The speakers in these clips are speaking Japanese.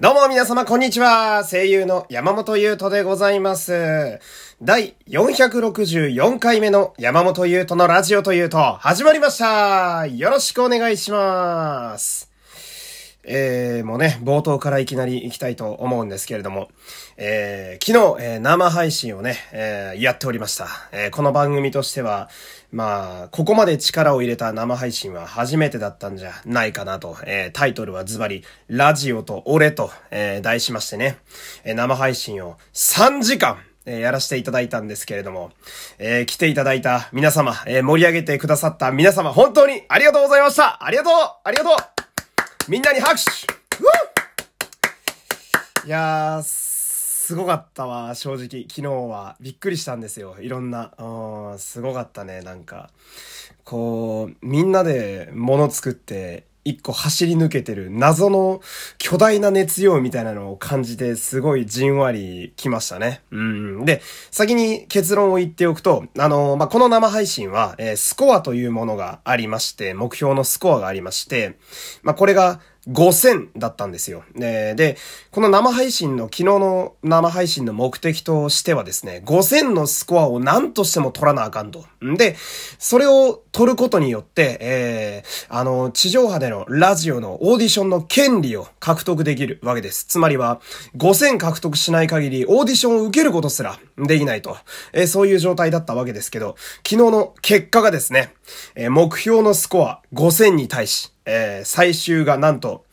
どうも皆様こんにちは。声優の山本優斗でございます。第464回目の山本優斗のラジオというと始まりました。よろしくお願いします。えー、もうね、冒頭からいきなり行きたいと思うんですけれども、えー、昨日、えー生配信をね、えーやっておりました。えーこの番組としては、まあ、ここまで力を入れた生配信は初めてだったんじゃないかなと、えータイトルはズバリ、ラジオと俺と、えー題しましてね、えー生配信を3時間、えやらせていただいたんですけれども、えー来ていただいた皆様、えー盛り上げてくださった皆様、本当にありがとうございました。ありがとうありがとう。みんなに拍手いやー、すごかったわ、正直。昨日は。びっくりしたんですよ。いろんな。うん、すごかったね、なんか。こう、みんなで物作って、一個走り抜けてる謎の巨大な熱量みたいなのを感じてすごいじんわり来ましたね。うん。で、先に結論を言っておくと、あの、まあ、この生配信は、えースコアというものがありまして、目標のスコアがありまして、まあ、これが5000だったんですよ。で、で、この生配信の、昨日の生配信の目的としてはですね、5000のスコアを何としても取らなあかんと。んで、それを取ることによって、えー、あの、地上波でのラジオのオーディションの権利を獲得できるわけです。つまりは、5000獲得しない限り、オーディションを受けることすらできないと。えーそういう状態だったわけですけど、昨日の結果がですね、えー目標のスコア5000に対し、えー最終がなんと、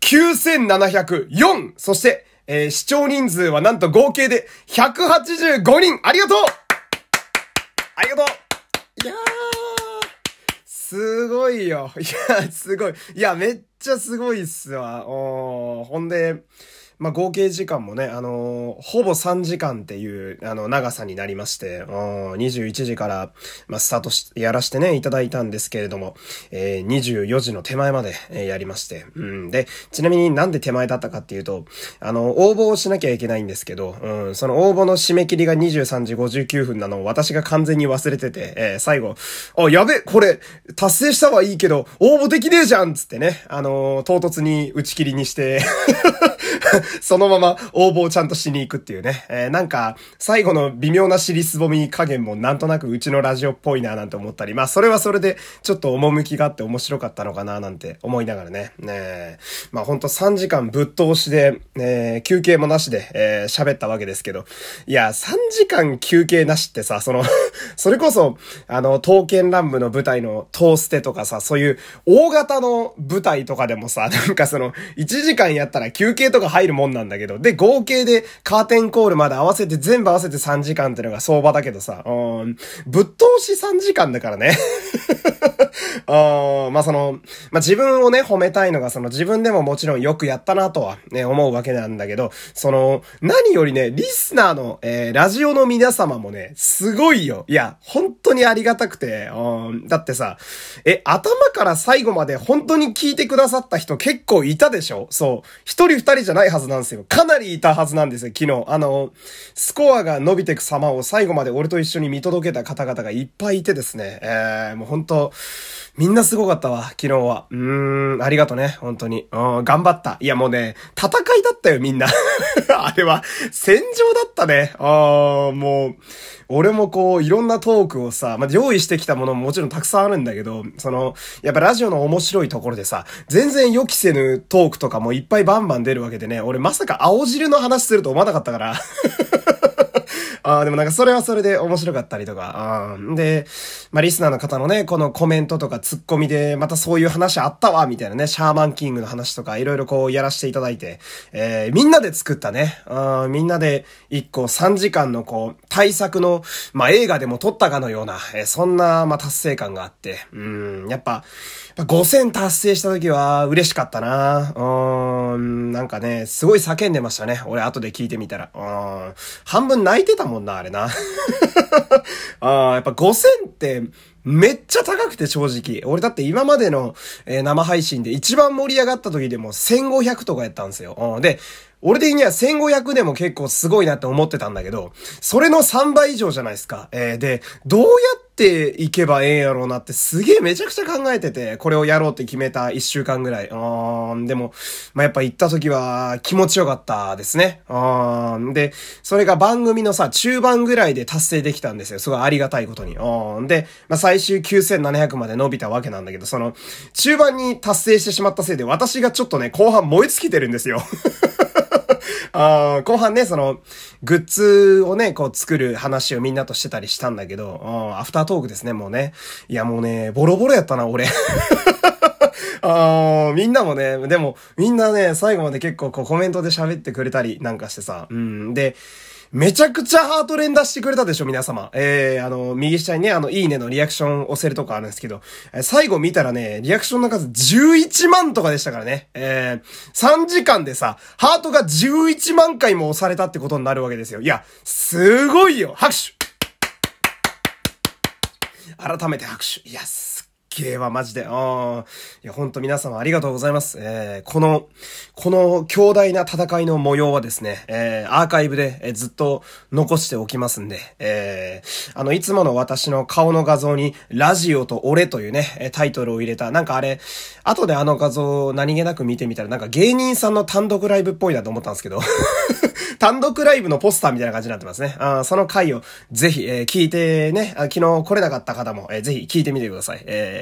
9704! そして、えー視聴人数はなんと合計で185人ありがとうありがとういやー、すごいよ。いや、すごい。いや、めっちゃすごいっすわ。おーほんで、まあ、合計時間もね、あのーほぼ3時間っていう、あの、長さになりまして、21時から、まあ、スタートし、やらしてね、いただいたんですけれども、えー24時の手前まで、えーやりまして、うん。で、ちなみになんで手前だったかっていうと、あの、応募をしなきゃいけないんですけど、うん、その応募の締め切りが23時59分なのを私が完全に忘れてて、えー最後、あ、やべ、これ、達成したはいいけど、応募できねえじゃんつってね、あのー唐突に打ち切りにして、そのまま応募をちゃんとしに行くっていうね。えーなんか、最後の微妙な尻すぼみ加減もなんとなくうちのラジオっぽいななんて思ったり、まあそれはそれでちょっと趣があって面白かったのかななんて思いながらね。ねえまあほんと3時間ぶっ通しで、えー休憩もなしで、えー喋ったわけですけど、いや、3時間休憩なしってさ、その、それこそ、あの、刀剣乱舞の舞台のトーステとかさ、そういう大型の舞台とかでもさ、なんかその、1時間やったら休憩とか入るもんなんだけど、で、合計でカーテンコールまで合わせて全部合わせて3時間ってのが相場だけどさ、うん、ぶっ通し3時間だからね。あ ーまあその、まあ自分をね、褒めたいのが、その自分でももちろんよくやったなとはね、思うわけなんだけど、その、何よりね、リスナーの、えーラジオの皆様もね、すごいよ。いや、本当にありがたくて、うん。だってさ、え、頭から最後まで本当に聞いてくださった人結構いたでしょ？そう。一人二人じゃないないはずなんですよ。かなりいたはずなんですよ、昨日。あの、スコアが伸びてく様を最後まで俺と一緒に見届けた方々がいっぱいいてですね、えー、もう本当みんなすごかったわ、昨日は。うーん、ありがとね、本当に。うん、頑張った。いやもうね、戦いだったよ、みんな。あれは、戦場だったね。あー、もう、俺もこう、いろんなトークをさ、まあ、用意してきたものももちろんたくさんあるんだけど、その、やっぱラジオの面白いところでさ、全然予期せぬトークとかもいっぱいバンバン出るわけでね、俺まさか青汁の話すると思わなかったから。ああ、でもなんかそれはそれで面白かったりとか。あーで、まあリスナーの方のね、このコメントとかツッコミで、またそういう話あったわ、みたいなね、シャーマンキングの話とか、いろいろこうやらせていただいて、えーみんなで作ったね、あみんなで一個3時間のこう、対策の、まあ映画でも撮ったかのような、えーそんな、まあ達成感があって、うん、やっぱ5000達成した時は嬉しかったな。うーん、なんかね、すごい叫んでましたね。俺後で聞いてみたら。うん、半分泣いてたもんな、あれな。あやっぱ5000って、めっちゃ高くて正直。俺だって今までの、えー、生配信で一番盛り上がった時でも1500とかやったんですよ。うん、で、俺的には1500でも結構すごいなって思ってたんだけど、それの3倍以上じゃないですか。えー、で、どうやっていけばええんやろうなってすげえめちゃくちゃ考えてて、これをやろうって決めた1週間ぐらい。うーん、でも、まあ、やっぱ行った時は気持ちよかったですね。うーん、で、それが番組のさ、中盤ぐらいで達成できたんですよ。すごいありがたいことに。うーん、で、まあ、最終9700まで伸びたわけなんだけど、その、中盤に達成してしまったせいで、私がちょっとね、後半燃え尽きてるんですよ。あ後半ね、その、グッズをね、こう作る話をみんなとしてたりしたんだけど、アフタートークですね、もうね。いや、もうね、ボロボロやったな、俺。あみんなもね、でも、みんなね、最後まで結構こうコメントで喋ってくれたりなんかしてさ、うん。で、めちゃくちゃハート連打してくれたでしょ、皆様。えー、あの、右下にね、あの、いいねのリアクション押せるとこあるんですけど、最後見たらね、リアクションの数11万とかでしたからね。えー、3時間でさ、ハートが11万回も押されたってことになるわけですよ。いや、すごいよ拍手改めて拍手。いや、げえわ、マジで。あいや、ほんと皆様ありがとうございます。えー、この、この強大な戦いの模様はですね、えー、アーカイブで、えー、ずっと残しておきますんで、えー、あの、いつもの私の顔の画像に、ラジオと俺というね、タイトルを入れた、なんかあれ、後であの画像を何気なく見てみたら、なんか芸人さんの単独ライブっぽいなと思ったんですけど、単独ライブのポスターみたいな感じになってますね。あその回をぜひ、えー、聞いてね、昨日来れなかった方も、えー、ぜひ聞いてみてください。えー、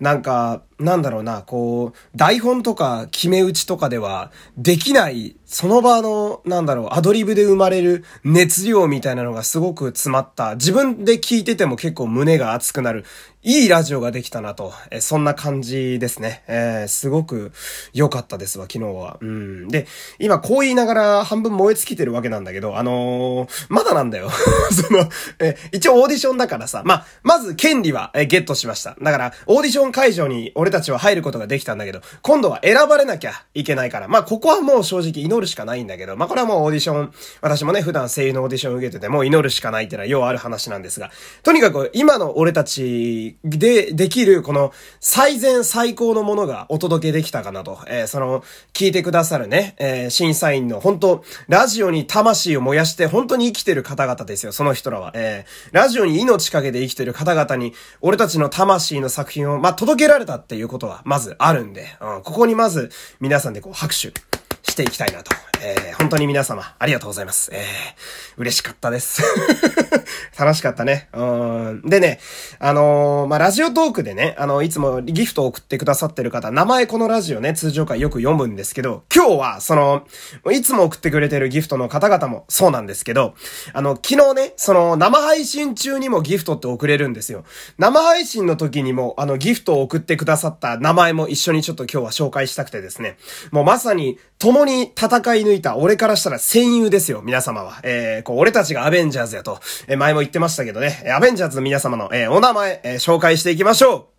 なんか、なんだろうな、こう、台本とか決め打ちとかではできない、その場の、なんだろう、アドリブで生まれる熱量みたいなのがすごく詰まった、自分で聞いてても結構胸が熱くなる、いいラジオができたなと、えそんな感じですね。えー、すごく良かったですわ、昨日は。うん。で、今こう言いながら半分燃え尽きてるわけなんだけど、あのー、まだなんだよ。その、え、一応オーディションだからさ、ま、まず権利は、え、ゲットしました。だから、オーディション会場に俺たちは入ることができたんだけど、今度は選ばれなきゃいけないから、まあ、ここはもう正直祈るしかないんだけど、まあ、これはもうオーディション、私もね、普段声優のオーディションを受けててもう祈るしかないってのはようある話なんですが、とにかく今の俺たちでできるこの最善最高のものがお届けできたかなと、えー、その、聞いてくださるね、えー、審査員の本当ラジオに魂を燃やして本当に生きてる方々ですよ、その人らは。えー、ラジオに命かけて生きてる方々に、俺たちの魂の作品を、まあ、届けられたってていうことは、まずあるんで、うん、ここにまず、皆さんでこう、拍手していきたいなと。えー、本当に皆様、ありがとうございます。えー、嬉しかったです。楽しかったね。うん。でね、あのー、まあ、ラジオトークでね、あの、いつもギフトを送ってくださってる方、名前このラジオね、通常回よく読むんですけど、今日は、その、いつも送ってくれてるギフトの方々もそうなんですけど、あの、昨日ね、その、生配信中にもギフトって送れるんですよ。生配信の時にも、あの、ギフトを送ってくださった名前も一緒にちょっと今日は紹介したくてですね、もうまさに、共に戦い抜いた俺からしたら戦友ですよ、皆様は。えー、こう、俺たちがアベンジャーズやと、えー、前も言ってましたけどね、アベンジャーズの皆様の、えー、お名前、えー、紹介していきましょう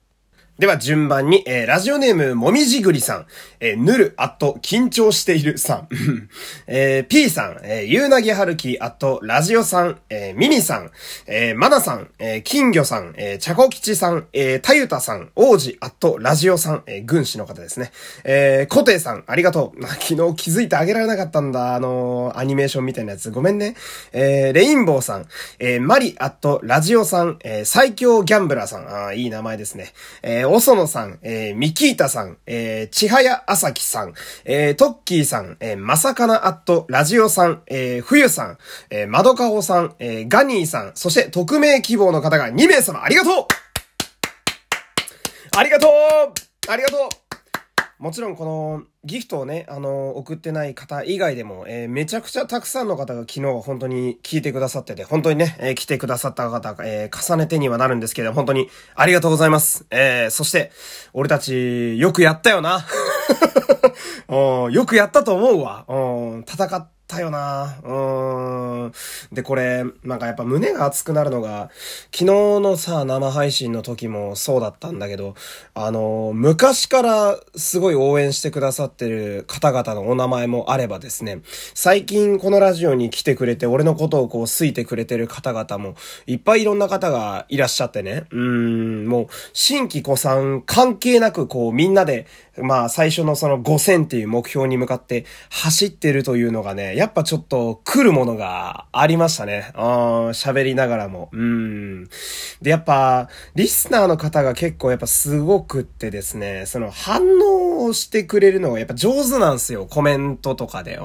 では順番に、えー、ラジオネーム、もみじぐりさん、えー、ぬる、あっと、緊張しているさん、えー、P さん、えー、ゆうなぎはるき、あっと、ラジオさん、えー、ミミさん、えー、まなさん、えー、金魚さん、えー、ちゃこきちさん、えー、たゆたさん、王子、あっと、ラジオさん、えー、軍師の方ですね。えー、コテイさん、ありがとう。昨日気づいてあげられなかったんだ、あのー、アニメーションみたいなやつ。ごめんね。えー、レインボーさん、えー、マリ、あっと、ラジオさん、えー、最強ギャンブラーさん、あいい名前ですね。えーー、おそのさん、えー、ミキータさん、えー、ちはやあさきさん、えー、トッキーさん、えー、まさかなあっと、ラジオさん、えー、ふゆさん、えー、まどかほさん、えー、ガニーさん、そして匿名希望の方が2名様、ありがとう。ありがとう。ありがとう。もちろんこのギフトをね、あの、送ってない方以外でも、えー、めちゃくちゃたくさんの方が昨日は本当に聞いてくださってて、本当にね、えー、来てくださった方、えー、重ねてにはなるんですけど、本当にありがとうございます。えー、そして、俺たち、よくやったよな。よくやったと思うわ。戦っったよな。うーん。で、これ、なんかやっぱ胸が熱くなるのが、昨日のさ、生配信の時もそうだったんだけど、あの、昔からすごい応援してくださってる方々のお名前もあればですね、最近このラジオに来てくれて、俺のことをこう、好いてくれてる方々も、いっぱいいろんな方がいらっしゃってね、うーん、もう、新規子さん関係なくこう、みんなで、まあ、最初のその5000っていう目標に向かって走ってるというのがね、やっぱちょっと来るものがありましたね。喋りながらも。うん。で、やっぱ、リスナーの方が結構やっぱすごくってですね、その反応をしてくれるのがやっぱ上手なんですよ。コメントとかで。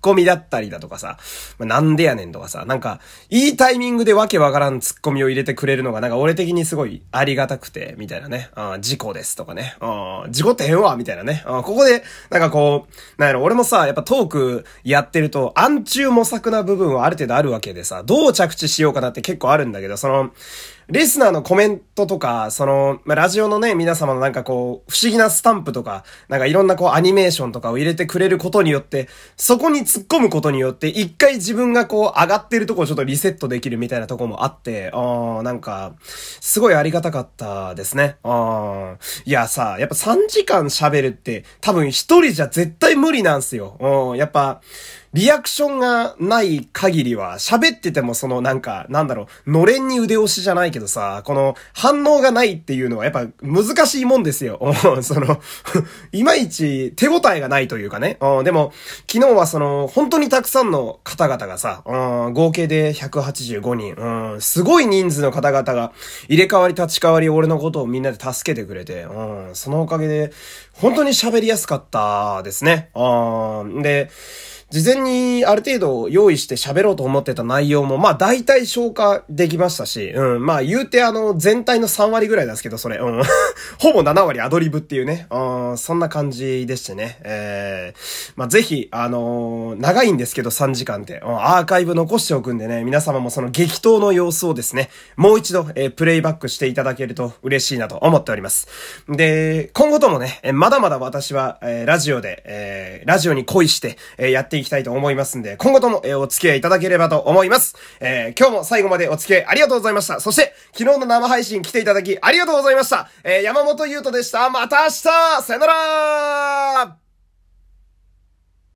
コミだったりだとかさ、まあ、なんでやねんとかさ、なんか、いいタイミングでわけわからんツッコミを入れてくれるのが、なんか俺的にすごいありがたくて、みたいなね。あ事故ですとかね。あ事故ってへんわ、みたいなね。あここで、なんかこう、なんやろ、俺もさ、やっぱトークやってると、暗中模索な部分はある程度あるわけでさ、どう着地しようかなって結構あるんだけど、その、リスナーのコメントとか、その、まあ、ラジオのね、皆様のなんかこう、不思議なスタンプとか、なんかいろんなこう、アニメーションとかを入れてくれることによって、そこに突っ込むことによって、一回自分がこう、上がってるとこをちょっとリセットできるみたいなとこもあって、ああ、なんか、すごいありがたかったですね。ああ、いやさ、やっぱ3時間喋るって、多分一人じゃ絶対無理なんすよ。うん、やっぱ、リアクションがない限りは、喋っててもそのなんか、なんだろう、のれんに腕押しじゃないけどさ、この反応がないっていうのはやっぱ難しいもんですよ。そのいまいち手応えがないというかね。でも、昨日はその、本当にたくさんの方々がさ、合計で185人、すごい人数の方々が入れ替わり立ち替わり俺のことをみんなで助けてくれて、そのおかげで、本当に喋りやすかったですね。で、事前にある程度用意して喋ろうと思ってた内容も、まあ大体消化できましたし、うん、まあ言うてあの、全体の3割ぐらいですけど、それ、うん。ほぼ7割アドリブっていうね、うん、そんな感じでしてね、えー、まあぜひ、あのー、長いんですけど3時間って、うん、アーカイブ残しておくんでね、皆様もその激闘の様子をですね、もう一度、えー、プレイバックしていただけると嬉しいなと思っております。で、今後ともね、まだまだ私は、えー、ラジオで、えー、ラジオに恋して、えー、やっていきたいと思いますんで、今後とも、えお付き合いいただければと思います。えー、今日も最後までお付き合いありがとうございました。そして、昨日の生配信来ていただきありがとうございました。えー、山本優斗でした。また明日さよなら